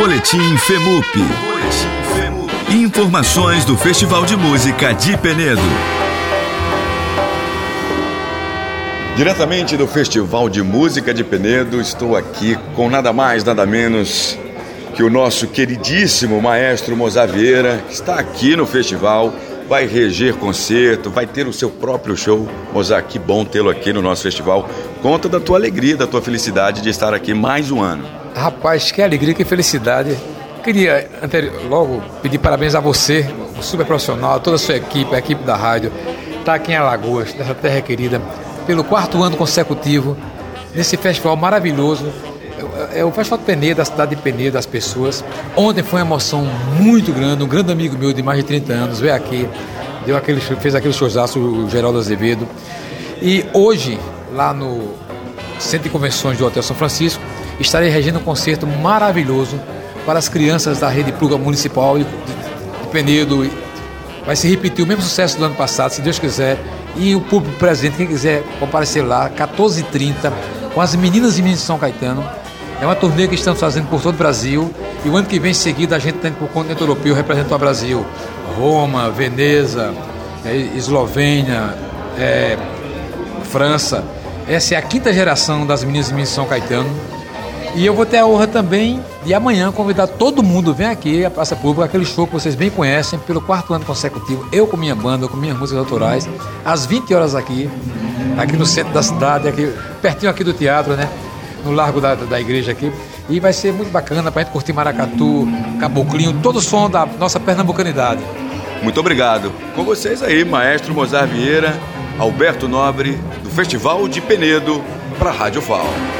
Boletim FEMUP. Informações do Festival de Música de Penedo. Diretamente do Festival de Música de Penedo, estou aqui com nada mais, nada menos que o nosso queridíssimo maestro Mozaveira, que está aqui no festival, vai reger concerto, vai ter o seu próprio show. Mozart, que bom tê-lo aqui no nosso festival. Conta da tua alegria, da tua felicidade de estar aqui mais um ano. Rapaz, que alegria, que felicidade. Queria logo pedir parabéns a você, o super profissional, a toda a sua equipe, a equipe da rádio, está aqui em Alagoas, nessa terra querida, pelo quarto ano consecutivo, nesse festival maravilhoso. É, é o Festival de Penedo, da cidade de Penedo, das pessoas. Ontem foi uma emoção muito grande, um grande amigo meu de mais de 30 anos veio aqui, deu aquele, fez aquele showzaço, o Geraldo Azevedo. E hoje, lá no Centro de Convenções do Hotel São Francisco, estarei regendo um concerto maravilhoso para as crianças da rede pública municipal de, Penedo. Vai se repetir o mesmo sucesso do ano passado, se Deus quiser. E o público presente, quem quiser comparecer lá, 14h30, com as meninas e meninos de São Caetano. É uma turnê que estamos fazendo por todo o Brasil. E o ano que vem, em seguida, a gente está indo para o continente europeu representar o Brasil. Roma, Veneza, é, Eslovênia, é, França. Essa é a quinta geração das meninas e meninos de São Caetano. E eu vou ter a honra também de amanhã convidar todo mundo, vem aqui a Praça Pública, aquele show que vocês bem conhecem, pelo quarto ano consecutivo, eu com minha banda, com minhas músicas autorais, às 20 horas aqui, aqui no centro da cidade, aqui, pertinho aqui do teatro, né? No largo da, da igreja aqui. E vai ser muito bacana para a gente curtir Maracatu, Caboclinho, todo o som da nossa pernambucanidade. Muito obrigado. Com vocês aí, maestro Mozart Vieira, Alberto Nobre, do Festival de Penedo, para a Rádio FAO.